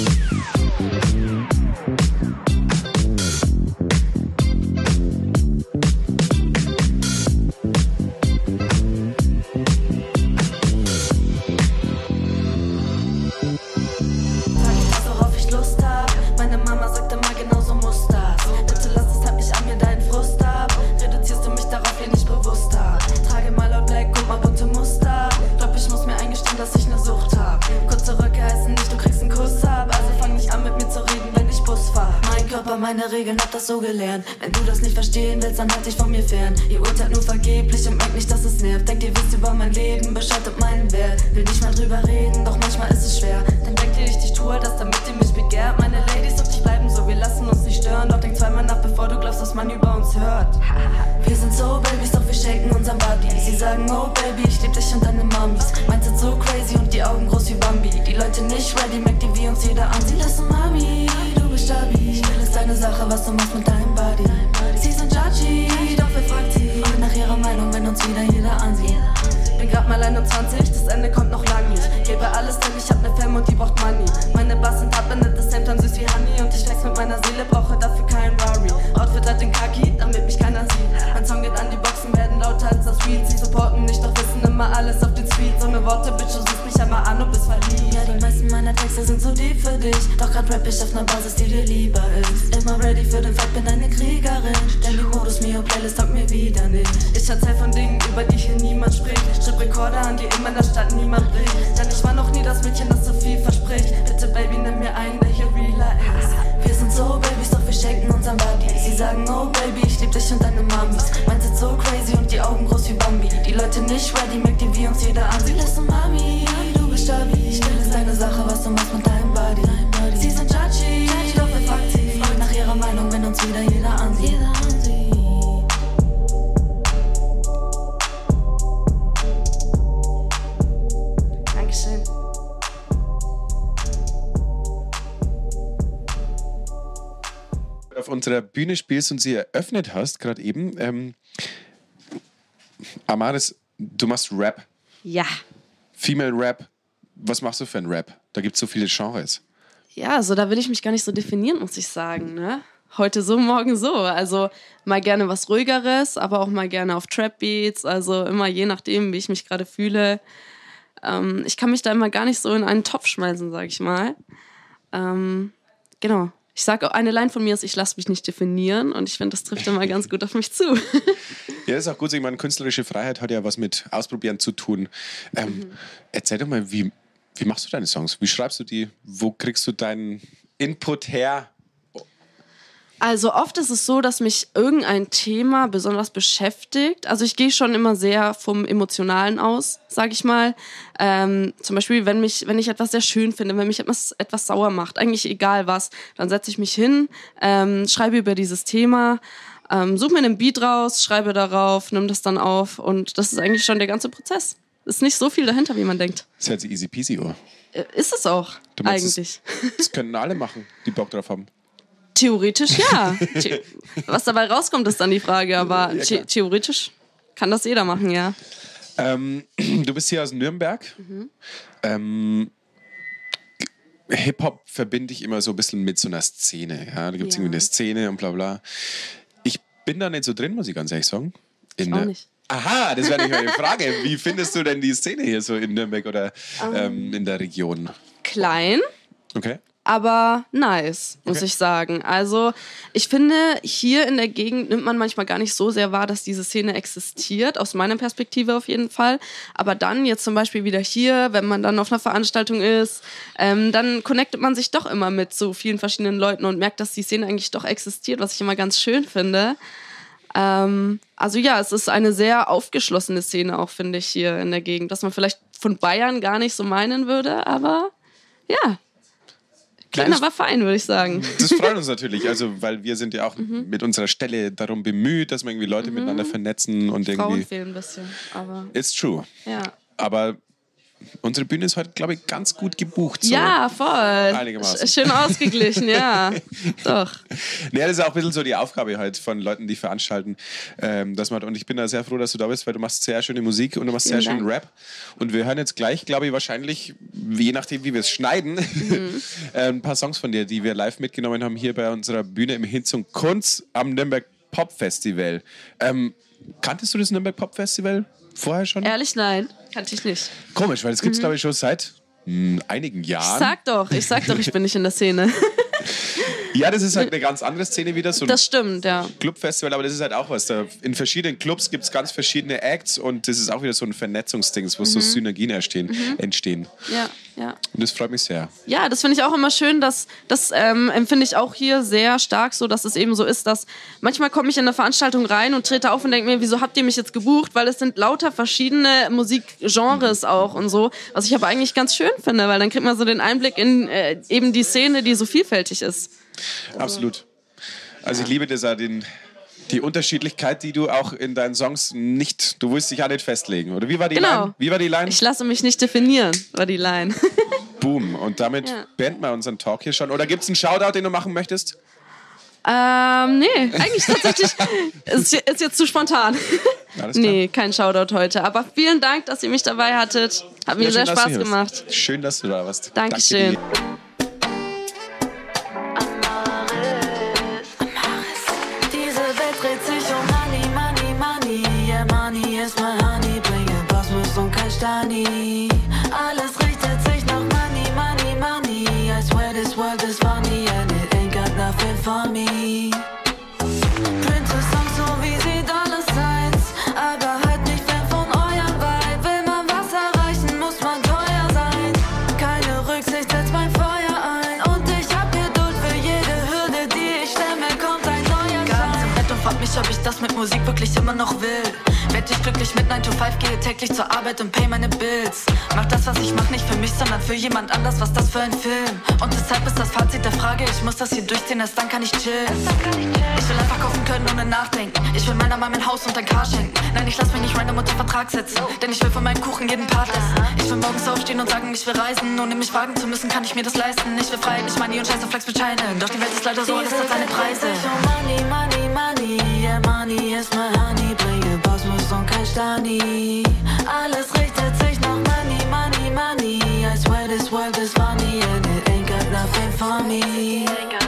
meine so. Wenn du das nicht verstehen willst, dann halt dich von mir fern. Ihr urteilt nur vergeblich und merkt nicht, dass es nervt. Denkt, ihr wisst über mein Leben, Bescheid und meinen Wert. Will nicht mal drüber reden, doch manchmal ist es schwer. Dann denkt ihr, ich tue das, damit ihr mich begehrt. Meine Ladies auf dich bleiben so, wir lassen uns nicht stören. Doch denk zweimal nach, bevor du glaubst, dass man über uns hört. Wir sind so Babys, doch wir schenken unseren Body. Sie sagen, oh Baby, ich lieb dich und deine Mummies. Meins sind so crazy und die Augen groß wie Bambi. Die Leute nicht ready, merkt ihr, wie uns jeder ansieht. Was du machst mit deinem Body. Sie sind judgy, doch wer fragt sie nach ihrer Meinung, wenn uns wieder jeder ansieht. Bin grad mal 21, das Ende kommt noch lang nicht. Gebe alles, denn ich hab ne Fam und die braucht Money. Meine Bass sind abbendet, das Hemd süß wie Honey. Und ich flex mit meiner Seele, brauche dafür keinen Rory. Outfit hat den Kaki, damit mich keiner sieht. Mein Song geht an die Boxen, werden lauter als das Weed. Sie supporten nicht, doch wissen immer alles auf den Speed. So ne Worte, Bitch, Texte sind so deep für dich. Doch grad rap ich auf ner Basis, die dir lieber ist. Immer ready für den Fight, bin eine Kriegerin. Denn die Modus Mio Playlist taugt mir wieder nicht. Ich erzähl von Dingen, über die hier niemand spricht. Ich schreib Rekorder an, die in der Stadt niemand bricht. Denn ich war noch nie das Mädchen, das so viel verspricht. Bitte, Baby, nimm mir ein, der hier realer ist. Wir sind so Babys, doch wir schenken unseren Body. Sie sagen, oh Baby, ich lieb dich und deine Mamis. Meins sind so crazy und die Augen groß wie Bambi. Die Leute nicht ready, merkt ihr, wie uns jeder ansieht. Listen, Mami, stabil. Still ist deine Sache, was du machst mit deinem Body. Sie sind judgy, doch wer fragt sie? Fragt nach ihrer Meinung, wenn uns wieder jeder ansieht. Dankeschön. auf unserer Bühne spielst und sie eröffnet hast, gerade eben. Ähm, Amaris, du machst Rap, Ja. Female Rap. Was machst du für einen Rap? Da gibt es so viele Genres. Ja, also da will ich mich gar nicht so definieren, muss ich sagen. Ne? Heute so, morgen so. Also mal gerne was ruhigeres, aber auch mal gerne auf Trap Beats. Also immer je nachdem, wie ich mich gerade fühle. Ähm, ich kann mich da immer gar nicht so in einen Topf schmeißen, sag ich mal. Ähm, genau. Ich sage, eine Line von mir ist, ich lasse mich nicht definieren und ich finde, das trifft immer ganz gut auf mich zu. Ja, ist auch gut. Ich meine, künstlerische Freiheit hat ja was mit Ausprobieren zu tun. Ähm, Erzähl doch mal, wie, wie machst du deine Songs? Wie schreibst du die? Wo kriegst du deinen Input her? Also oft ist es so, dass mich irgendein Thema besonders beschäftigt. Also ich gehe schon immer sehr vom Emotionalen aus, sage ich mal. Ähm, zum Beispiel, wenn, mich, wenn ich etwas sehr schön finde, wenn mich etwas, etwas sauer macht, eigentlich egal was, dann setze ich mich hin, ähm, schreibe über dieses Thema, ähm, suche mir einen Beat raus, schreibe darauf, nimm das dann auf und das ist eigentlich schon der ganze Prozess. Ist nicht so viel dahinter, wie man denkt. Das hört sich easy peasy an. Äh, Ist es auch, eigentlich. Das, das können alle machen, die Bock drauf haben. Theoretisch ja. Was dabei rauskommt, ist dann die Frage, aber Ja, the theoretisch kann das jeder machen, ja. Ähm, du bist hier aus Nürnberg. Ähm, Hip-Hop verbinde ich immer so ein bisschen mit so einer Szene. Ja? Da gibt es Ja. irgendwie eine Szene und bla bla. Ich bin da nicht so drin, muss ich ganz ehrlich sagen. In auch der- nicht. Aha, das wäre nicht meine Frage. Wie findest du denn die Szene hier so in Nürnberg oder ähm, in der Region? Klein, Okay. aber nice, muss Okay. ich sagen. Also ich finde, hier in der Gegend nimmt man manchmal gar nicht so sehr wahr, dass diese Szene existiert, aus meiner Perspektive auf jeden Fall. Aber dann jetzt zum Beispiel wieder hier, wenn man dann auf einer Veranstaltung ist, ähm, dann connectet man sich doch immer mit so vielen verschiedenen Leuten und merkt, dass die Szene eigentlich doch existiert, was ich immer ganz schön finde. Ähm, also ja, es ist eine sehr aufgeschlossene Szene auch, finde ich, hier in der Gegend, dass man vielleicht von Bayern gar nicht so meinen würde, aber ja, kleiner, aber fein, würde ich sagen. Das freut uns natürlich, also weil wir sind ja auch Mhm. mit unserer Stelle darum bemüht, dass wir irgendwie Leute miteinander vernetzen und Frauen irgendwie. fehlen ein bisschen, aber It's true. ja. Aber unsere Bühne ist heute, glaube ich, ganz gut gebucht. So. Ja, voll. Einigermaßen. Sch- Schön ausgeglichen, ja. Doch. Ja, das ist auch ein bisschen so die Aufgabe halt von Leuten, die veranstalten. Ähm, dass man, und ich bin da sehr froh, dass du da bist, weil du machst sehr schöne Musik und du machst sehr schönen. Rap. Und wir hören jetzt gleich, glaube ich, wahrscheinlich, je nachdem, wie wir es schneiden, Mhm. äh, ein paar Songs von dir, die wir live mitgenommen haben hier bei unserer Bühne im Hinzung Kunz am Nürnberg Pop Festival. Ähm, kanntest du das Nürnberg Pop Festival vorher schon? Ehrlich, nein. Kannte ich nicht. Komisch, weil das gibt es, glaube ich, schon seit mh, einigen Jahren. Ich sag doch, ich sag doch, ich bin nicht in der Szene. ja, das ist halt eine ganz andere Szene wieder. So Das stimmt, ja. Clubfestival, aber das ist halt auch was. Da in verschiedenen Clubs gibt es ganz verschiedene Acts und das ist auch wieder so ein Vernetzungsding, wo Mhm. so Synergien entstehen. entstehen. Ja, ja. Und das freut mich sehr. Ja, das finde ich auch immer schön, dass das ähm, empfinde ich auch hier sehr stark so, dass es eben so ist, dass manchmal komme ich in eine Veranstaltung rein und trete auf und denke mir, wieso habt ihr mich jetzt gebucht? Weil es sind lauter verschiedene Musikgenres auch und so, was ich aber eigentlich ganz schön finde, weil dann kriegt man so den Einblick in äh, eben die Szene, die so vielfältig ist. Absolut. Also ich liebe das auch, den, die Unterschiedlichkeit, die du auch in deinen Songs nicht, du willst dich auch nicht festlegen. Oder wie war die Genau. Line? Wie war die Line? Ich lasse mich nicht definieren, war die Line. Boom. Und damit Ja. beenden wir unseren Talk hier schon. Oder gibt es einen Shoutout, den du machen möchtest? ähm, nee, eigentlich tatsächlich ist, ist jetzt zu spontan. Nee, kein Shoutout heute. Aber vielen Dank, dass ihr mich dabei hattet. Hat mir Ja, sehr schön, Spaß gemacht. Schön, dass du da warst. Dankeschön. Danke Musik wirklich immer noch will. Werd ich glücklich mit 9 to 5, gehe täglich zur Arbeit und pay meine Bills. Mach das, was ich mach, nicht für mich, sondern für jemand anders, was das für ein Film. Und deshalb ist das Fazit der Frage, ich muss das hier durchziehen, erst dann kann ich chillen. Ich will einfach kaufen können, ohne nachdenken. Ich will meiner Mama mein Haus und ein Car schenken. Nein, ich lass mich nicht random unter Vertrag setzen. Denn ich will von meinem Kuchen jeden Part essen. Ich will morgens aufstehen und sagen, ich will reisen. Ohne mich fragen zu müssen, kann ich mir das leisten. Ich will frei, nicht Money und scheiße Flex mit. Doch die Welt ist leider so, alles hat seine Preise. Money, money, money, yeah, money ist mein Honey. Bringe Kosmos und kein Stani. Alles richtet sich nach Money, money, money. I swear this world is funny and it ain't got nothing for me.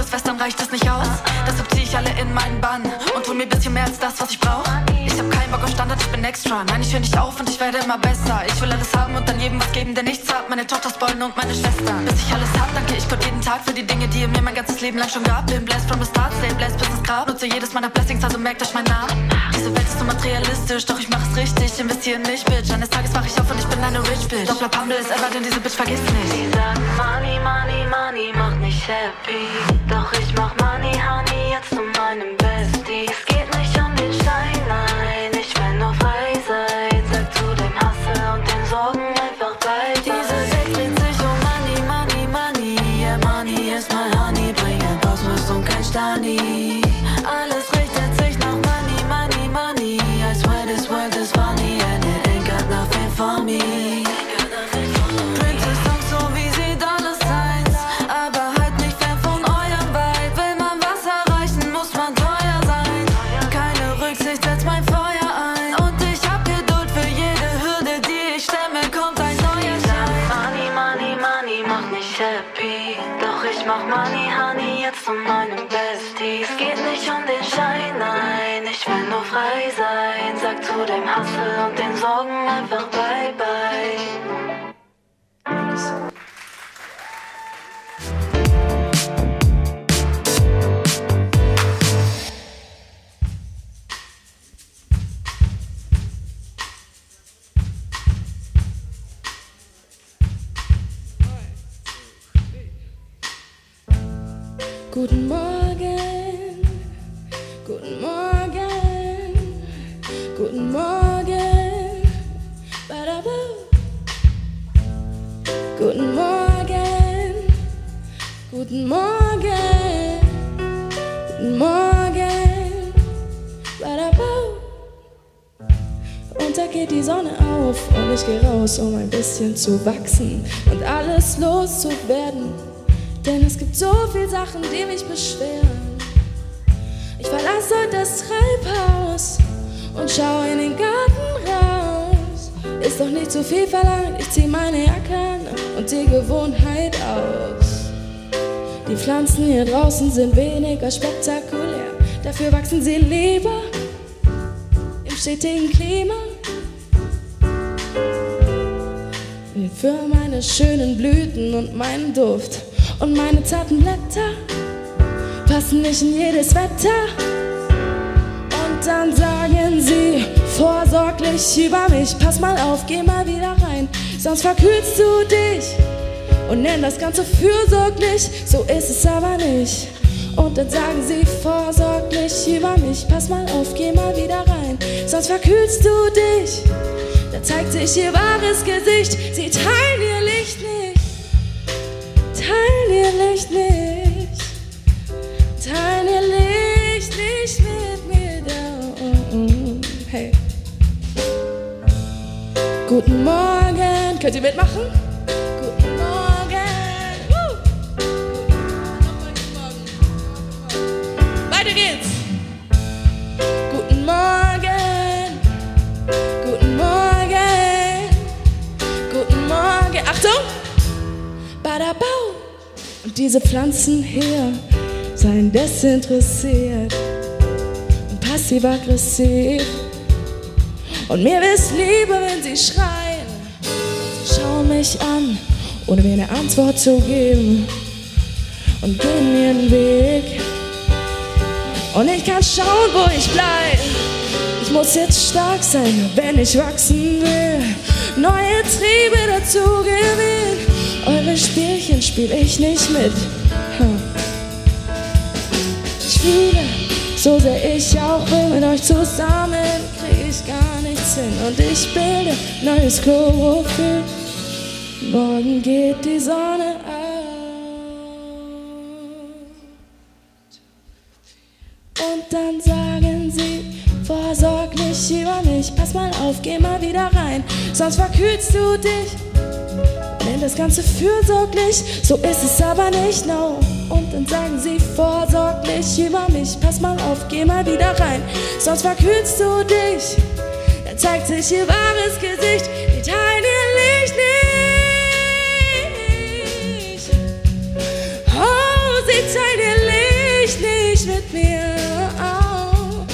Du Durst wärst, dann reicht es nicht aus. Deshalb zieh ich alle in meinen Bann und hol mir bisschen mehr als das, was ich brauch. Ich hab keinen Bock auf Standard, ich bin extra. Nein, ich höre nicht auf und ich werde immer besser. Ich will alles haben und dann jedem was geben, der nichts hat. Meine Tochter spoilen und meine Schwestern. Bis ich alles hab, danke ich Gott jeden Tag für die Dinge, die ihr mir mein ganzes Leben lang schon gab. Bin blessed from the start, stay blessed bis ins Grab. Nutze jedes meiner Blessings, also merkt euch meinen Namen. Diese Welt ist so materialistisch, doch ich mach es richtig. Investiere in mich, Bitch. Eines Tages wach ich auf und ich bin eine Rich Bitch. Doch bleib humble ist ever, denn diese Bitch vergisst nicht. Die sagen Money, Money, Money macht nicht happy. Doch ich mach Money, Honey jetzt zu meinem Bestie. Hustle und den Sorgen einfach bye bye. Guten Morgen, raus, um ein bisschen zu wachsen und alles loszuwerden. Denn es gibt so viele Sachen, die mich beschweren. Ich verlasse das Treibhaus und schau in den Garten raus. Ist doch nicht zu viel verlangt, ich zieh meine Jacke und die Gewohnheit aus. Die Pflanzen hier draußen sind weniger spektakulär, dafür wachsen sie lieber im stetigen Klima. Für meine schönen Blüten und meinen Duft und meine zarten Blätter passen nicht in jedes Wetter. Und dann sagen sie vorsorglich über mich, pass mal auf, geh mal wieder rein, sonst verkühlst du dich. Und nenn das Ganze fürsorglich, so ist es aber nicht. Und dann sagen sie vorsorglich über mich, pass mal auf, geh mal wieder rein, sonst verkühlst du dich. Zeigt sich ihr wahres Gesicht, sie teilen ihr Licht nicht, teilen ihr Licht nicht, teilen ihr Licht nicht mit mir. Da. Hey. Guten Morgen, könnt ihr mitmachen? Badabau. Und diese Pflanzen hier seien desinteressiert und passiv-aggressiv. Und mir ist lieber, wenn sie schreien. Sie schauen mich an, ohne mir eine Antwort zu geben. Und gehen ihren Weg. Und ich kann schauen, wo ich bleib. Ich muss jetzt stark sein, wenn ich wachsen will. Neue Triebe dazu gewinnen. Eure Spielchen spiel ich nicht mit. Hm. Ich fühle, so sehr ich auch will, mit euch zusammen krieg ich gar nichts hin. Und ich bilde neues Chlorophyll. Morgen geht die Sonne auf. Und dann sagen sie vorsorglich über mich, pass mal auf, geh mal wieder rein, sonst verkühlst du dich. Das Ganze fürsorglich, so ist es aber nicht, no. Und dann sagen sie vorsorglich über mich, pass mal auf, geh mal wieder rein, sonst verkühlst du dich. Dann zeigt sich ihr wahres Gesicht, die teilen ihr Licht nicht. Oh, sie teilen ihr Licht nicht mit mir. Oh,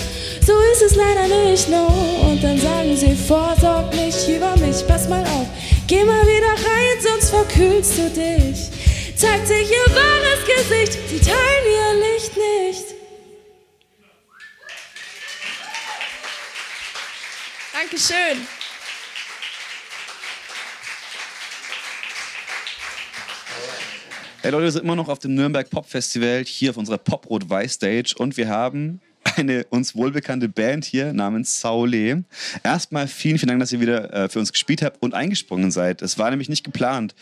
so ist es leider nicht, no. Und dann sagen sie vorsorglich über mich, pass mal auf, geh mal wieder rein, sonst verkühlst du dich. Zeigt sich ihr wahres Gesicht, sie teilen ihr Licht nicht. Dankeschön. Hey Leute, wir sind immer noch auf dem Nürnberg Pop Festival, hier auf unserer Pop-Rot-Weiß-Stage und wir haben eine uns wohlbekannte Band hier namens Saule. Erstmal vielen, vielen Dank, dass ihr wieder äh, für uns gespielt habt und eingesprungen seid. Es war nämlich nicht geplant.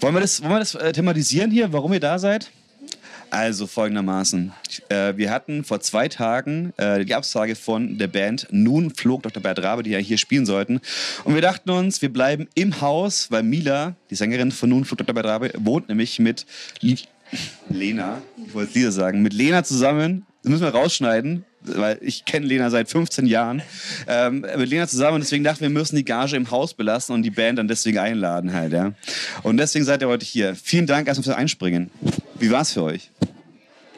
Wollen wir das, wollen wir das äh, thematisieren hier, warum ihr da seid? Also folgendermaßen. Äh, wir hatten vor zwei Tagen äh, die Absage von der Band Nun flog Dr. Bert Rabe, die ja hier spielen sollten. Und wir dachten uns, wir bleiben im Haus, weil Mila, die Sängerin von Nun flog Dr. Bert Rabe, wohnt nämlich mit Lena, ich wollte Lisa sagen, mit Lena zusammen. Das müssen wir rausschneiden, weil ich kenne Lena seit 15 Jahren. Ähm, mit Lena zusammen und deswegen dachten wir, wir müssen die Gage im Haus belassen und die Band dann deswegen einladen halt, ja. Und deswegen seid ihr heute hier. Vielen Dank erstmal fürs Einspringen. Wie war es für euch?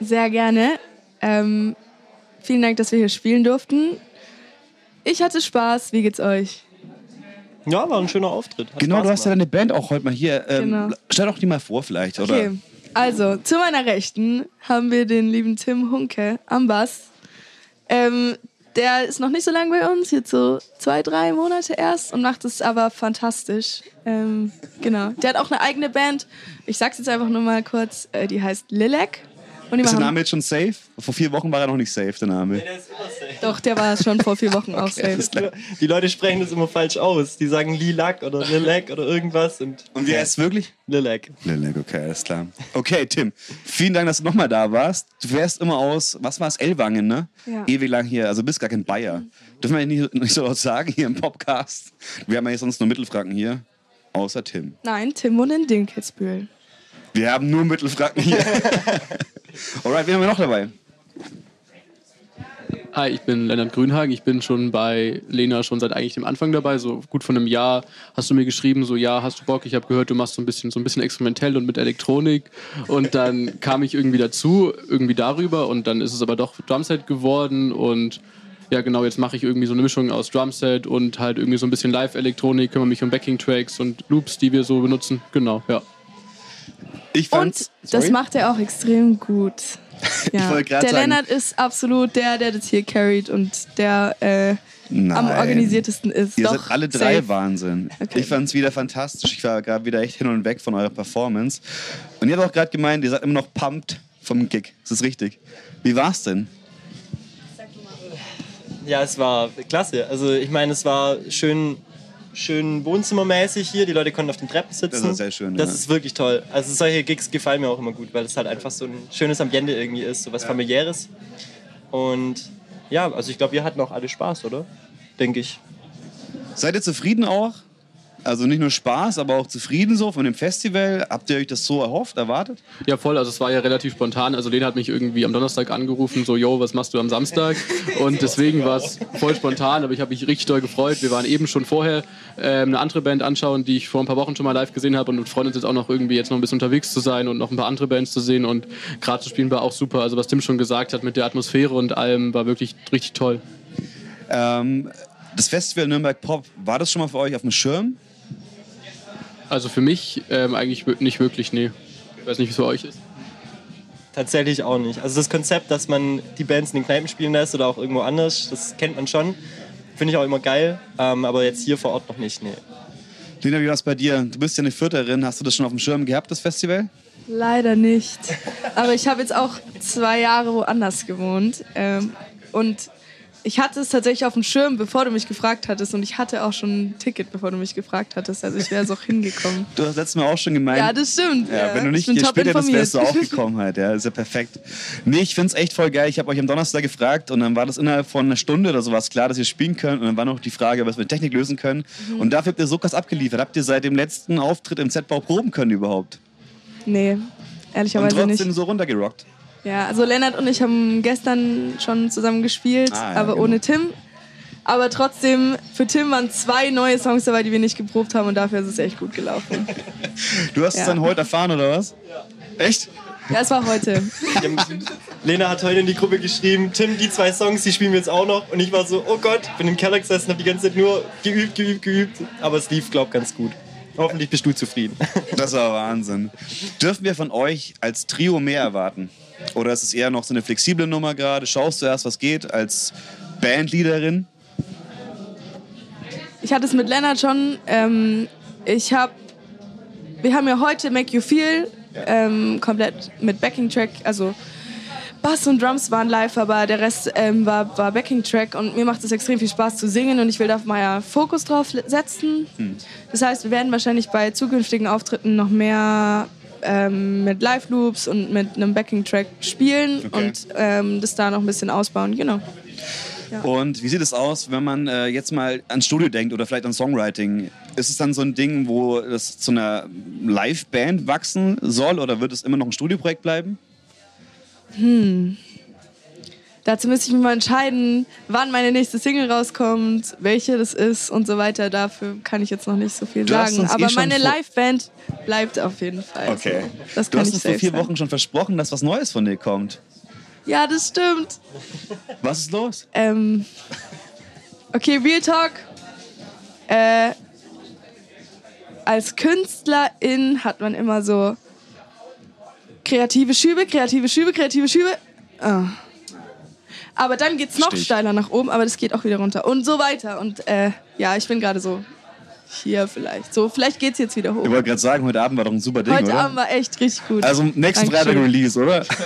Sehr gerne. Ähm, vielen Dank, dass wir hier spielen durften. Ich hatte Spaß. Wie geht's euch? Ja, war ein schöner Auftritt. Hat Genau, Spaß du hast ja deine Band auch heute mal hier. Ähm, Genau. Stell doch die mal vor vielleicht, oder? Also, zu meiner Rechten haben wir den lieben Tim Hunke am Bass. Ähm, der ist noch nicht so lange bei uns, jetzt so zwei, drei Monate erst und macht es aber fantastisch. Ähm, genau. Der hat auch eine eigene Band. Ich sag's jetzt einfach nur mal kurz. Äh, die heißt Lilac. Und Ist der Name jetzt schon safe? Vor vier Wochen war er noch nicht safe, der Name. Der ist immer Doch, der war schon vor vier Wochen auch safe. Die Leute sprechen das immer falsch aus. Die sagen Lilac oder Lilac oder irgendwas. Und, Und wie heißt es wirklich? Lilac. Lilac, okay, alles klar. Okay, Tim, vielen Dank, dass du nochmal da warst. Du fährst immer aus, was war es, Ellwangen, ne? Ja. Ewig lang hier, also bist gar kein Bayer. Dürfen wir nicht, nicht so laut sagen hier im Podcast. Wir haben ja jetzt sonst nur Mittelfranken hier, außer Tim. Nein, Tim wohnt in Dinkelsbühl. Wir haben nur Mittelfranken hier. Alright, wen haben wir noch dabei? Hi, ich bin Lennart Grünhagen. Ich bin schon bei Lena schon seit eigentlich dem Anfang dabei. So gut von einem Jahr hast du mir geschrieben, so ja, hast du Bock? Ich habe gehört, du machst so ein bisschen so ein bisschen experimentell und mit Elektronik. Und dann kam ich irgendwie dazu, irgendwie darüber. Und dann ist es aber doch Drumset geworden. Und ja, genau, jetzt mache ich irgendwie so eine Mischung aus Drumset und halt irgendwie so ein bisschen Live-Elektronik, kümmere mich um Backing-Tracks und Loops, die wir so benutzen. Genau, ja. Ich Und fand's, das sorry? macht er auch extrem gut. Ja. der sagen- Lennart ist absolut der, der das hier carried und der äh, am organisiertesten ist. Ihr Doch, seid alle drei safe. Wahnsinn. Okay. Ich fand es wieder fantastisch. Ich war gerade wieder echt hin und weg von eurer Performance. Und ihr habt auch gerade gemeint, ihr seid immer noch pumped vom Gig. Ist das richtig? Wie war's denn? Ja, es war klasse. Also ich meine, es war schön, schön wohnzimmermäßig hier. Die Leute konnten auf den Treppen sitzen. Das war sehr schön, Das ja. ist wirklich toll. Also solche Gigs gefallen mir auch immer gut, weil es halt einfach so ein schönes Ambiente irgendwie ist, so was familiäres. Und ja, also ich glaube, wir hatten auch alle Spaß, oder? Denke ich. Seid ihr zufrieden auch? Also nicht nur Spaß, aber auch zufrieden so von dem Festival? Habt ihr euch das so erhofft, erwartet? Ja, voll. Also es war ja relativ spontan. Also Lena hat mich irgendwie am Donnerstag angerufen, so, yo, was machst du am Samstag? Und deswegen war es voll spontan, aber ich habe mich richtig doll gefreut. Wir waren eben schon vorher ähm, eine andere Band anschauen, die ich vor ein paar Wochen schon mal live gesehen habe und freuen uns jetzt auch noch irgendwie jetzt noch ein bisschen unterwegs zu sein und noch ein paar andere Bands zu sehen und gerade zu spielen war auch super. Also was Tim schon gesagt hat mit der Atmosphäre und allem war wirklich richtig toll. Ähm, das Festival Nürnberg Pop, war das schon mal für euch auf dem Schirm? Also für mich ähm, eigentlich nicht wirklich, nee. Ich weiß nicht, wie es für euch ist. Tatsächlich auch nicht. Also das Konzept, dass man die Bands in den Kneipen spielen lässt oder auch irgendwo anders, das kennt man schon. Finde ich auch immer geil. Ähm, aber jetzt hier vor Ort noch nicht, nee. Lena, wie war es bei dir? Du bist ja eine Vierterin. Hast du das schon auf dem Schirm gehabt, das Festival? Leider nicht. Aber ich habe jetzt auch zwei Jahre woanders gewohnt. Ähm, und ich hatte es tatsächlich auf dem Schirm, bevor du mich gefragt hattest. Und ich hatte auch schon ein Ticket, bevor du mich gefragt hattest. Also ich wäre es auch hingekommen. Du hast letztes Mal auch schon gemeint. Ja, das stimmt. Ja, wenn du nicht bist, informiert. wärst du auch gekommen halt. Ja, ist ja perfekt. Nee, ich find's echt voll geil. Ich habe euch am Donnerstag gefragt und dann war das innerhalb von einer Stunde oder sowas klar, dass ihr spielen könnt. Und dann war noch die Frage, was wir mit Technik lösen können. Mhm. Und dafür habt ihr so krass abgeliefert. Habt ihr seit dem letzten Auftritt im Z-Bau proben können überhaupt? Nee, Und ehrlicherweise trotzdem nicht. so runtergerockt. Ja, also Lennart und ich haben gestern schon zusammen gespielt, Ah, ja, aber genau. ohne Tim. Aber trotzdem, für Tim waren zwei neue Songs dabei, die wir nicht geprobt haben und dafür ist es echt gut gelaufen. Du hast es Ja. dann heute erfahren, oder was? Echt? Ja, es war heute. Lena hat heute in die Gruppe geschrieben, Tim, die zwei Songs, die spielen wir jetzt auch noch. Und ich war so, oh Gott, bin im Keller gesessen, habe die ganze Zeit nur geübt, geübt, geübt. Aber es lief, glaub ganz gut. Hoffentlich bist du zufrieden. Das war Wahnsinn. Dürfen wir von euch als Trio mehr erwarten? Oder ist es eher noch so eine flexible Nummer gerade? Schaust du erst, was geht als Bandleaderin? Ich hatte es mit Lennart schon. Ähm, ich habe, wir haben ja heute Make You Feel ähm, komplett mit Backing Track, also Bass und Drums waren live, aber der Rest ähm, war, war Backing Track und mir macht es extrem viel Spaß zu singen und ich will da mal ja Fokus drauf setzen. Das heißt, wir werden wahrscheinlich bei zukünftigen Auftritten noch mehr ähm, mit Live Loops und mit einem Backing Track spielen Okay. und ähm, das da noch ein bisschen ausbauen. Genau. Und wie sieht es aus, wenn man äh, jetzt mal ans Studio denkt oder vielleicht an Songwriting? Ist es dann so ein Ding, wo das zu einer Live-Band wachsen soll oder wird es immer noch ein Studioprojekt bleiben? Dazu müsste ich mich mal entscheiden, wann meine nächste Single rauskommt, welche das ist und so weiter. Dafür kann ich jetzt noch nicht so viel Du sagen. eh Aber schon meine Live-Band bleibt auf jeden Fall. Okay. Das Du hast ich uns vor vier. Wochen schon versprochen, dass was Neues von dir kommt. Ja, das stimmt. Was ist los? Ähm, okay, Real Talk. Äh, als Künstlerin hat man immer so kreative Schübe, kreative Schübe, kreative Schübe. Ah. Aber dann geht's noch Stich. steiler nach oben, aber das geht auch wieder runter und so weiter. Und äh, ja, ich bin gerade so hier vielleicht. So, vielleicht geht's jetzt wieder hoch. Ich wollte gerade sagen, heute Abend war doch ein super Ding, Heute oder? Abend war echt richtig gut. Also nächsten Dankeschön. Freitag Release, oder?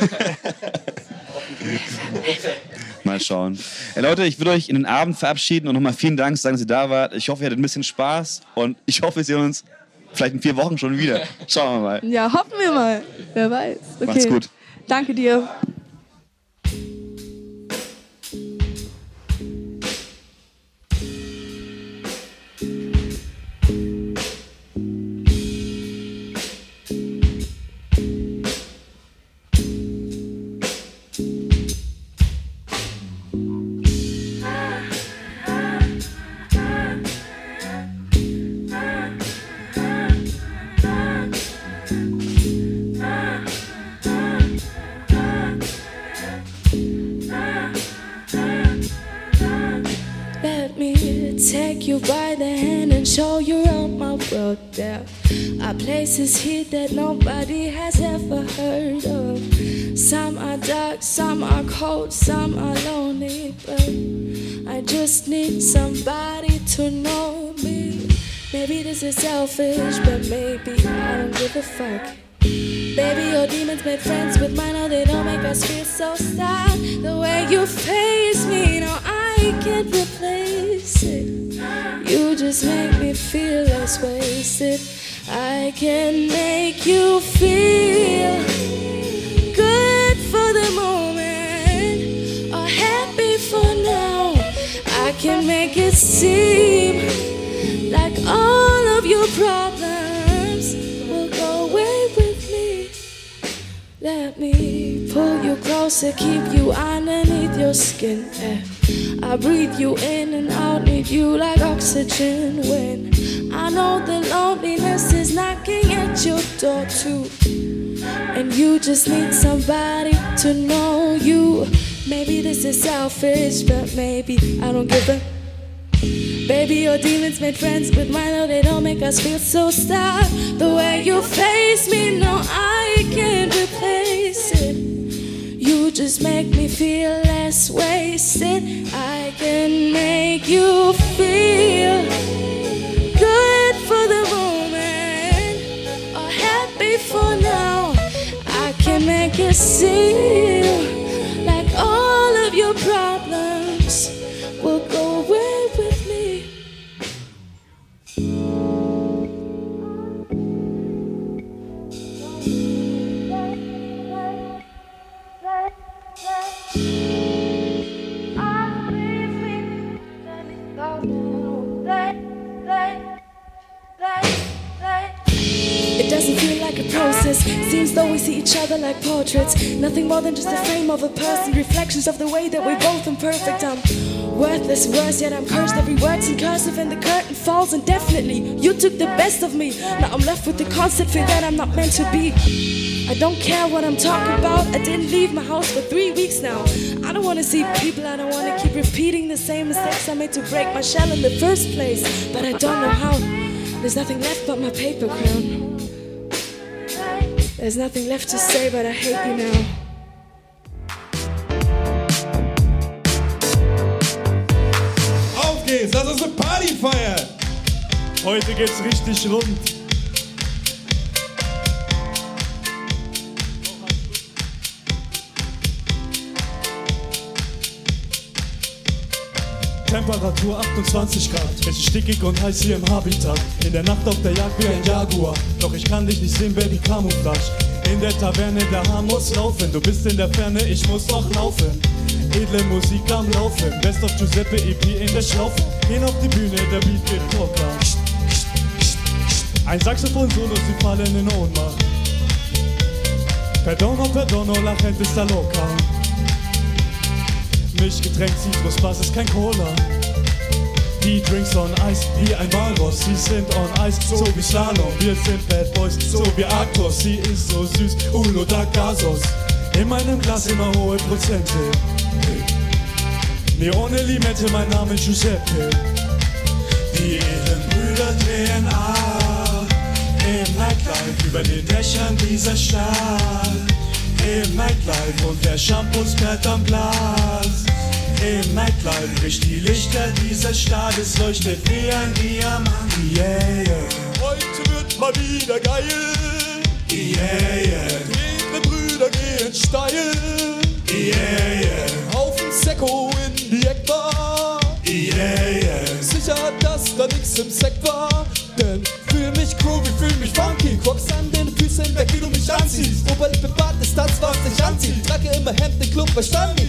Mal schauen. Ey, Leute, ich würde euch in den Abend verabschieden und nochmal vielen Dank sagen, dass ihr da wart. Ich hoffe, ihr hattet ein bisschen Spaß und ich hoffe, wir sehen uns vielleicht in vier Wochen schon wieder. Schauen wir mal. Ja, hoffen wir mal. Wer weiß. Okay. Macht's gut. Danke dir. Places here that nobody has ever heard of. Some are dark, some are cold, some are lonely. But I just need somebody to know me. Maybe this is selfish, but maybe I don't give a fuck. Baby, your demons made friends with mine, oh, they don't make us feel so sad. The way you face me, no, I can't replace it. You just make me feel less wasted. I can make you feel good for the moment, or happy for now. I can make it seem like all of your problems will go away with me. Let me pull you closer, keep you underneath your skin. eh. I breathe you in and out, need you like oxygen when I know the loneliness is knocking at your door too. And you just need somebody to know you. Maybe this is selfish, but maybe I don't give a Baby, your demons made friends with mine, though they don't make us feel so sad. The way you face me, no, I can't just make me feel less wasted. I can make you feel good for the moment, or happy for now. I can make it seem each other like portraits. Nothing more than just a frame of a person. Reflections of the way that we're both imperfect. I'm worthless, worse yet I'm cursed. Every word's in cursive and the curtain falls indefinitely. You took the best of me. Now I'm left with the constant fear that I'm not meant to be. I don't care what I'm talking about. I didn't leave my house for three weeks now. I don't wanna see people. I don't wanna keep repeating the same mistakes I made to break my shell in the first place. But I don't know how. There's nothing left but my paper crown. There's nothing left to say, but I hate you now. Auf geht's, lass uns eine Party feiern. Heute geht's richtig rund. Temperatur 28 Grad, es ist stickig und heiß hier im Habitat. In der Nacht auf der Jagd wie ein Jaguar, doch ich kann dich nicht sehen, Baby, Camouflage. In der Taverne, der Hahn muss laufen, du bist in der Ferne, ich muss noch laufen. Edle Musik am Laufen, Best of Giuseppe EP in der Schlaufe. Gehen auf die Bühne, der Beat geht Polka. Ein Saxophon-Solo, sie fallen in Ohnmacht. Perdono, perdono, la gente sta loca. Mischgetränk, Zitruspass ist kein Cola. Die Drinks on Eis wie ein Walross, sie sind on Eis, so wie Slalom. Wir sind Bad Boys, so wie Aktos, sie ist so süß, Uno da Gasos. In meinem Glas immer hohe Prozente. Nee, ohne Limette, mein Name Giuseppe. Die edlen Brüder drehen ab im Nightlife über den Dächern dieser Stadt. Im Nightlife und der Shampoo sperrt am Glas. Im Nightlife bricht die Lichter dieses Staates, leuchtet wie ein Diamant. Yeah, yeah. Heute wird mal wieder geil. Yeah, yeah. Edlen Brüder gehen steil. Yeah, yeah. Auf den Sekko in die Eckbar. Yeah, yeah. Sicher, dass da nix im Sekt war. Denn fühl mich groovy, fühl mich funky. Crocs an den Füßen weg, wie du mich anziehst. Oberlippe Bad ist das, was ich anziehe. Trage immer Hemd im Club verstanden.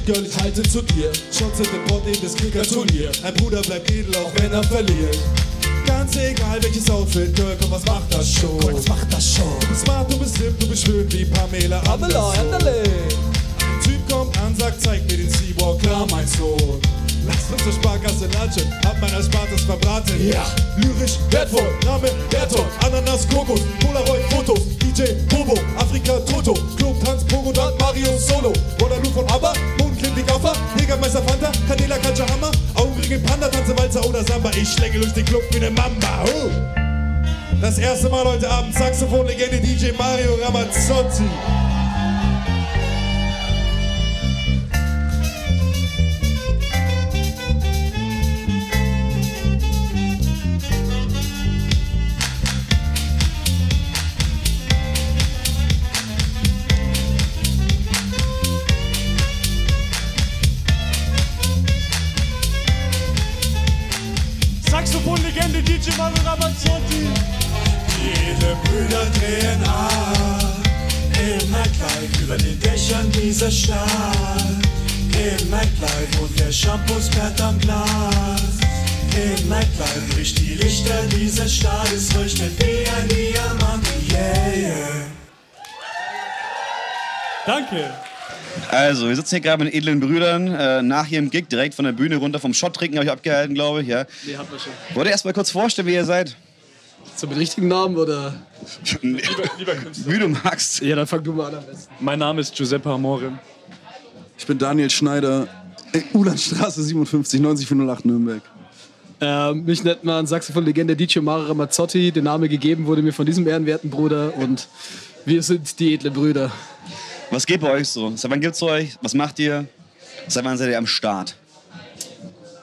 Passiert, Girl, ich halte zu dir. Shots in den Pott in das Kicker-Turnier. Ein Bruder bleibt edel, auch wenn er verliert. Ganz egal welches Outfit, Girl, komm, was macht das schon? was macht das schon? Smart, du bist hip, du bist schön wie Pamela Anderson. Ein Typ kommt an, sagt, zeig mir den Seawalk, klar, mein Sohn. Lass uns zur Sparkasse latschen, hab mein Erspartes verbraten. Ja, lyrisch, wertvoll, Name, Bertolt, Ananas, Kokos, Samba, ich schläge durch den Club wie ne Mamba. Uh. Das erste Mal heute Abend Saxophon-Legende DJ Mario Ramazzotti. Lichter dieser Stadt, es leuchtet wie ein Diamant. Yeah, yeah. Danke. Also, wir sitzen hier gerade mit den edlen Brüdern äh, nach ihrem Gig direkt von der Bühne runter vom Shot trinken, habe ich abgehalten, glaube ich. Ja. Nee, hat man schon. Wollt ihr erst mal kurz vorstellen, wie ihr seid? So mit richtigen Namen oder? Lieber, lieber Künstler. Wie du magst. Ja, dann fang du mal an am besten. Mein Name ist Giuseppe Amore. Ich bin Daniel Schneider, Ulandstraße 57, 90408 Nürnberg. Ähm, mich nennt man Saxophon-Legende DJ Mario Ramazzotti. Der Name gegeben wurde mir von diesem ehrenwerten Bruder und wir sind die edlen Brüder. Was geht bei euch so? Seit wann gibt's euch? Was macht ihr? Seit wann seid ihr am Start?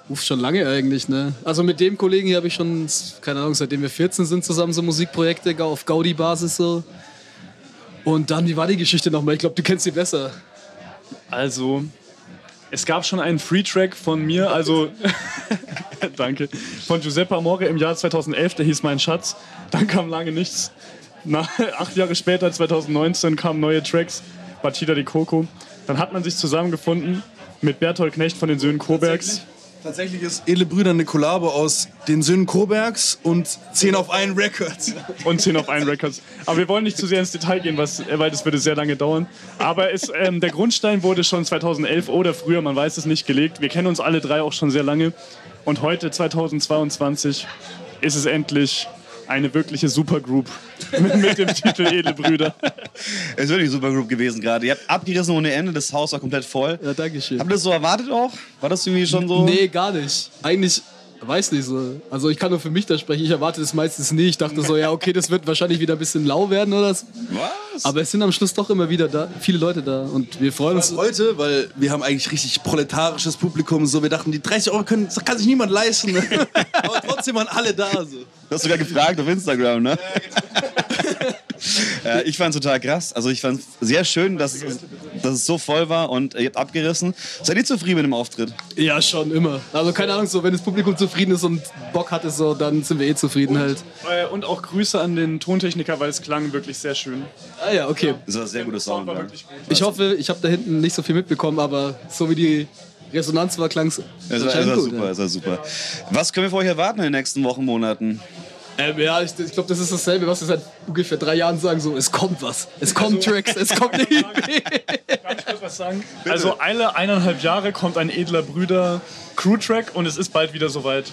Uff, schon lange eigentlich, ne? Also mit dem Kollegen hier habe ich schon, keine Ahnung, seitdem wir 14 sind, zusammen so Musikprojekte auf Gaudi-Basis so. Und dann, wie war die Geschichte nochmal? Ich glaube, du kennst sie besser. Also, es gab schon einen Free-Track von mir, also, danke, von Giuseppe Amore im Jahr 2011, der hieß Mein Schatz. Dann kam lange nichts. Na, acht Jahre später, 2019, kamen neue Tracks, Batida di Coco. Dann hat man sich zusammengefunden mit Bertolt Knecht von den Söhnen Kobergs. Tatsächlich ist Edle Brüder eine Kollabo aus den Söhnen Kobergs und 10 auf einen Records. und 10 auf einen Records. Aber wir wollen nicht zu sehr ins Detail gehen, was, weil das würde sehr lange dauern. Aber es, ähm, der Grundstein wurde schon 2011 oder früher, man weiß es nicht, gelegt. Wir kennen uns alle drei auch schon sehr lange. Und heute, 2022, ist es endlich eine wirkliche Supergroup mit, mit dem Titel Edle Brüder. Es ist wirklich super Group gewesen gerade. Ihr habt abgerissen ohne Ende, das Haus war komplett voll. Ja, danke schön. Habt ihr das so erwartet auch? War das irgendwie schon so? Nee, gar nicht. Eigentlich, weiß nicht so. Also ich kann nur für mich da sprechen. Ich erwarte das meistens nie. Ich dachte so, ja, okay, das wird wahrscheinlich wieder ein bisschen lau werden oder so. Was? Aber es sind am Schluss doch immer wieder da, viele Leute da. Und wir freuen uns. Heute, weil wir haben eigentlich richtig proletarisches Publikum. So, wir dachten, die 30 Euro können, das kann sich niemand leisten. ne? Aber trotzdem waren alle da. So. Du hast sogar gefragt auf Instagram, ne? Ja, ich fand es total krass. Also ich fand es sehr schön, dass, es- dass es so voll war und ihr habt abgerissen. Seid ihr zufrieden mit dem Auftritt? Ja, schon immer. Also keine Ahnung, so wenn das Publikum zufrieden ist und Bock hat es so, dann sind wir eh zufrieden halt. Äh, Und auch Grüße an den Tontechniker, weil es klang wirklich sehr schön. Ah ja, okay. Das ist ein sehr guter Sound. War gut. Ich hoffe, ich habe da hinten nicht so viel mitbekommen, aber so wie die Resonanz war, klang es war, war super, es war super. Was können wir von euch erwarten in den nächsten Wochen, Monaten? Ähm, ja, ich, ich glaube, das ist dasselbe, was wir seit ungefähr drei Jahren sagen. So, es kommt was. Es kommen Tracks, es kommt eine EP. Kann ich kurz was sagen? Also alle eineinhalb Jahre kommt ein edler Brüder Crew-Track und es ist bald wieder soweit.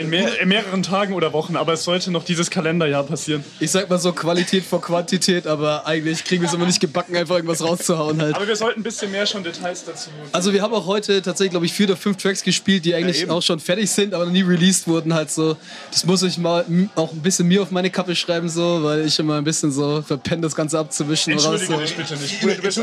In, mehr, in mehreren Tagen oder Wochen, aber es sollte noch dieses Kalenderjahr passieren. Ich sag mal so Qualität vor Quantität, aber eigentlich kriegen wir es immer nicht gebacken, einfach irgendwas rauszuhauen halt. Aber wir sollten ein bisschen mehr schon Details dazu. Also wir haben auch heute tatsächlich, glaube ich, vier oder fünf Tracks gespielt, die eigentlich auch schon fertig sind, aber noch nie released wurden halt so. Das muss ich mal auch ein bisschen mir auf meine Kappe schreiben so, weil ich immer ein bisschen so verpenne, das Ganze abzuwischen. und raus, Entschuldige so. dich bitte nicht. Bruder, du bist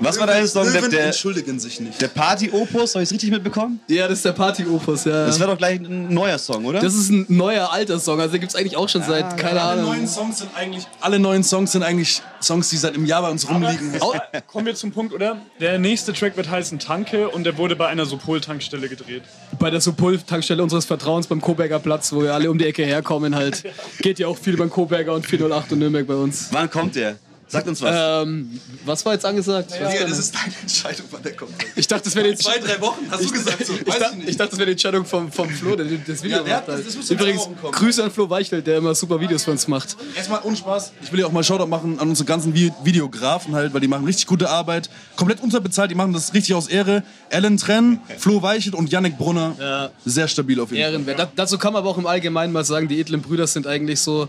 Was war dein Song? Der, Löwen der, entschuldigen sich nicht. der Party-Opus, habe ich es richtig mitbekommen? Ja, das ist der Party-Opus, ja. Das wäre doch gleich ein neuer Song, oder? Das ist ein neuer alter Song, also den gibt es eigentlich auch schon seit, keine alle Ahnung. neuen Songs sind eigentlich alle neuen Songs sind eigentlich Songs, die seit einem Jahr bei uns rumliegen. Kommen wir zum Punkt, oder? Der nächste Track wird heißen Tanke und der wurde bei einer Sopol-Tankstelle gedreht. Bei der Supol-Tankstelle unseres Vertrauens beim Koberger Platz, wo wir alle um die Ecke herkommen halt. Geht ja auch viel beim Koberger und 408 und Nürnberg bei uns. Wann kommt der? Sagt uns was. Ähm, was war jetzt angesagt? Ich weiß Ja, gar das ist deine Entscheidung, wann der kommt. Ich dachte, das wäre die Zwei, drei Wochen, hast du gesagt. So, Ich, weiß dachte, ich nicht. ich dachte, das wäre die Entscheidung vom, vom Flo, der das Video Ja, macht. das- Halt. das muss in Übrigens, zwei Wochen kommen. Grüße an Flo Weichfeld, der immer super Videos für uns macht. Erstmal ohne Spaß. Ich will ja auch mal Shoutout machen an unsere ganzen Vi Videografen halt, weil die machen richtig gute Arbeit. Komplett unterbezahlt, die machen das richtig aus Ehre. Ellen Trenn, Flo Weichelt und Yannick Brunner. Ja. Sehr stabil auf jeden Fall. Ehrenwert. Da, dazu kann man aber auch im Allgemeinen mal sagen, die edlen Brüder sind eigentlich so.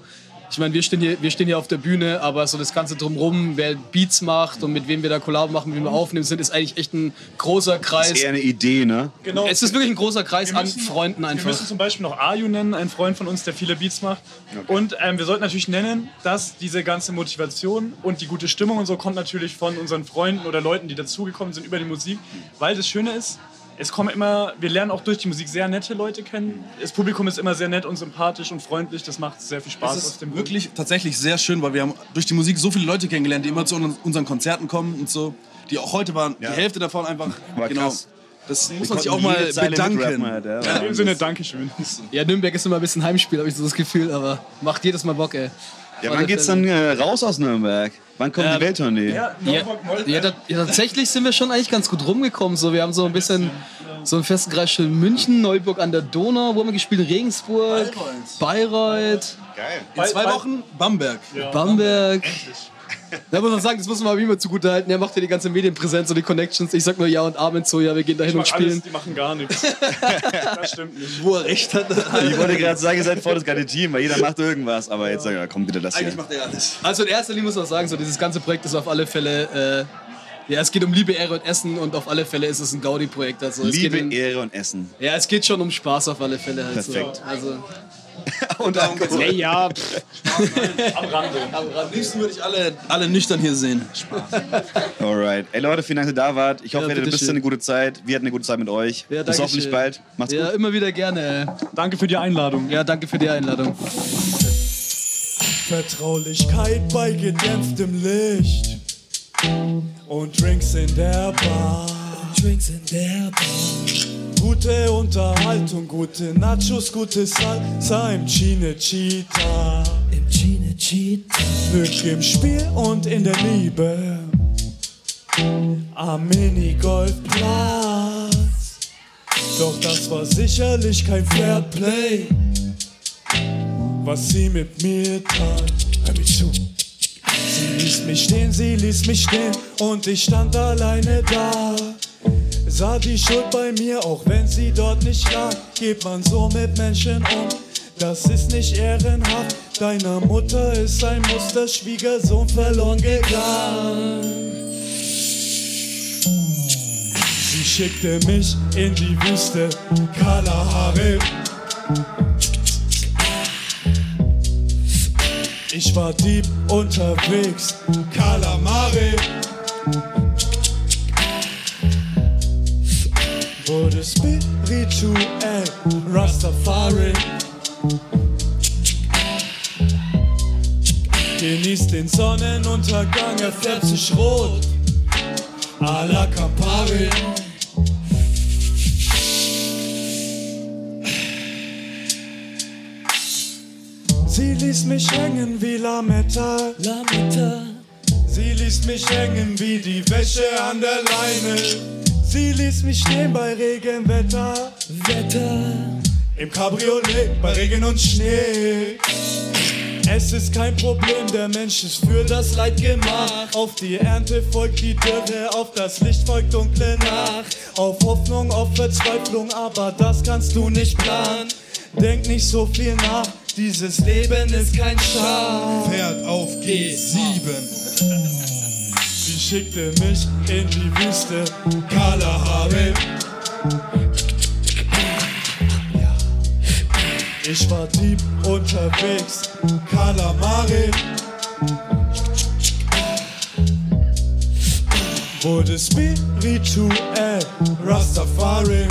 Ich meine, wir stehen, hier, wir stehen hier auf der Bühne, aber so das Ganze drumrum, wer Beats macht und mit wem wir da Collab machen, wie wir aufnehmen, sind, ist eigentlich echt ein großer Das Kreis. ist eher eine Idee, ne? Genau. Es ist wirklich ein großer Kreis Wir an müssen- Freunden Wir einfach. müssen zum Beispiel noch Ayu nennen, ein Freund von uns, der viele Beats macht. Und ähm, wir sollten natürlich nennen, dass diese ganze Motivation und die gute Stimmung und so kommt natürlich von unseren Freunden oder Leuten, die dazugekommen sind über die Musik. Weil das Schöne ist, es kommen immer, wir lernen auch durch die Musik sehr nette Leute kennen. Das Publikum ist immer sehr nett und sympathisch und freundlich. Das macht sehr viel Spaß Das aus ist dem wirklich tatsächlich sehr schön, weil wir haben durch die Musik so viele Leute kennengelernt, die immer zu unseren- Konzerten kommen und so. Die auch heute waren, Ja. die Hälfte davon einfach. War genau. krass. Das muss man sich auch mal bedanken. halt, ja. In dem Sinne, Dankeschön. Ja, Nürnberg ist immer ein bisschen Heimspiel, habe ich so das Gefühl, aber macht jedes Mal Bock, ey. Ja, wann geht's dann äh, raus aus Nürnberg? Wann kommt die Ähm, Welttournee? Ja, ja, ta- ja, tatsächlich sind wir schon eigentlich ganz gut rumgekommen. So, wir haben so ein bisschen so einen festen Kreis schon in München, Neuburg an der Donau, wo haben wir gespielt? Regensburg, Bayreuth, Geil. In zwei Wochen Bamberg. Bamberg. Da muss man sagen, das muss man mal wie immer zugutehalten. Er macht ja die ganze Medienpräsenz und die Connections. Ich sag nur Ja und Amen so, ja, wir gehen dahin Ich und mach alles, spielen. die machen gar nichts. Das stimmt nicht. Wo er recht hat. Ich wollte gerade sagen, ihr seid voll das geile Team, weil jeder macht irgendwas. Aber jetzt sagen wir, komm bitte das hier. Eigentlich macht er alles. Also in erster Linie muss man sagen, so dieses ganze Projekt ist auf alle Fälle. Äh, ja, es geht um Liebe, Ehre und Essen und auf alle Fälle ist es ein Gaudi-Projekt. Also Liebe, geht in, Ehre und Essen. ja, es geht schon um Spaß auf alle Fälle. Halt Perfekt. So. Also, Und Alkohol. ja, ja, pff, Am Rande. Am liebsten würde ich alle, alle nüchtern hier sehen. Alright. Ey Leute, vielen Dank, dass ihr da wart. Ich hoffe, Ja, ihr hattet bis bitteschön. eine gute Zeit. Wir hatten eine gute Zeit mit euch. Ja, Bis hoffentlich schön. bald. Macht's ja, gut. immer wieder gerne. Danke für die Einladung. Ja, danke für die Einladung. Vertraulichkeit bei gedämpftem Licht und Drinks in der Bar. Drinks in der Bar. Gute Unterhaltung, gute Nachos, gute Salsa im Cinecittà. Im Cinecittà. Glück im Spiel und in der Liebe. Am Minigolfplatz. Doch das war sicherlich kein Fairplay was sie mit mir tat. Hör mir zu. Sie ließ mich stehen, sie ließ mich stehen und ich stand alleine da. Sah die Schuld bei mir, auch wenn sie dort nicht lag. Geht man so mit Menschen um, das ist nicht ehrenhaft. Deiner Mutter ist ein Musterschwiegersohn verloren gegangen. Sie schickte mich in die Wüste, Kalahari. Ich war deep unterwegs, Kalamari. Wurde spirituell, Rastafari. Genießt den Sonnenuntergang, er färbt sich rot. A la Campari. Sie ließ mich hängen wie Lametta. Lametta. Sie ließ mich hängen wie die Wäsche an der Leine. Sie ließ mich stehen bei Regenwetter. Wetter. Im Cabriolet bei Regen und Schnee. Es ist kein Problem, der Mensch ist für das Leid gemacht. Auf die Ernte folgt die Dürre, auf das Licht folgt dunkle Nacht. Auf Hoffnung, auf Verzweiflung, aber das kannst du nicht planen. Denk nicht so viel nach, dieses Leben ist kein Schaf. Fährt auf G7. Sie schickte mich in die Wüste, Kalahari. ich war deep unterwegs. Kalamari. Wurde spirituell, Rastafari.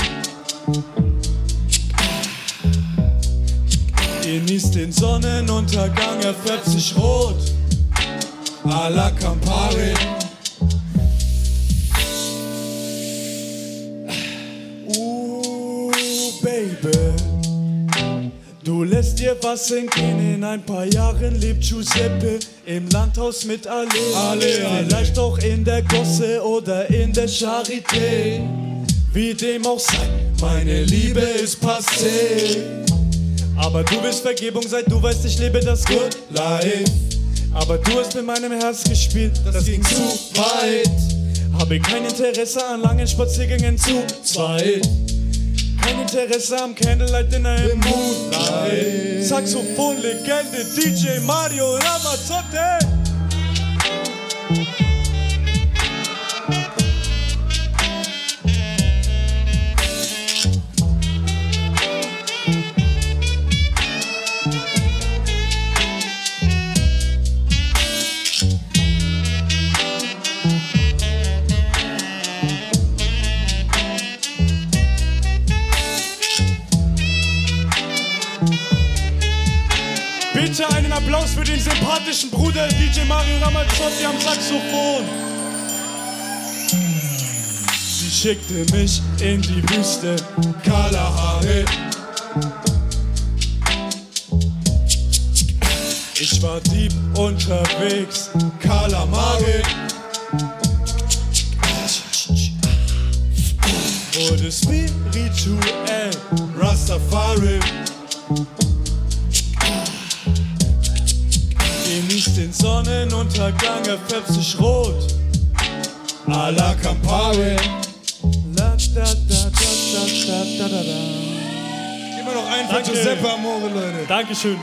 genießt den Sonnenuntergang, er färbt sich rot. A la Campari. Lässt dir was entgehen, in ein paar Jahren lebt Giuseppe im Landhaus mit Ale. Ale, Ale. Vielleicht auch in der Gosse oder in der Charité. Wie dem auch sei, meine Liebe ist passé. Aber du willst Vergebung, seit du weißt, ich lebe das Good Life. Aber du hast in meinem Herz gespielt, das, ging zu weit. Habe kein Interesse an langen Spaziergängen zu zweit. Kein Interesse am Candlelight Dinner im Moonlight. Saxophon-Legende DJ Mario Ramazzotti. Applaus für den sympathischen Bruder DJ Mario Ramazzotti am Saxophon. Sie schickte mich in die Wüste, Kalahari. ich war deep unterwegs. Kalamari. Wurde spirituell, Rastafari. Sonnenuntergang, er färbt sich rot. A la Campari. La, da, da, da, da, da, da, da, da. Immer noch ein von. Giuseppe Amore, Leute. Dankeschön.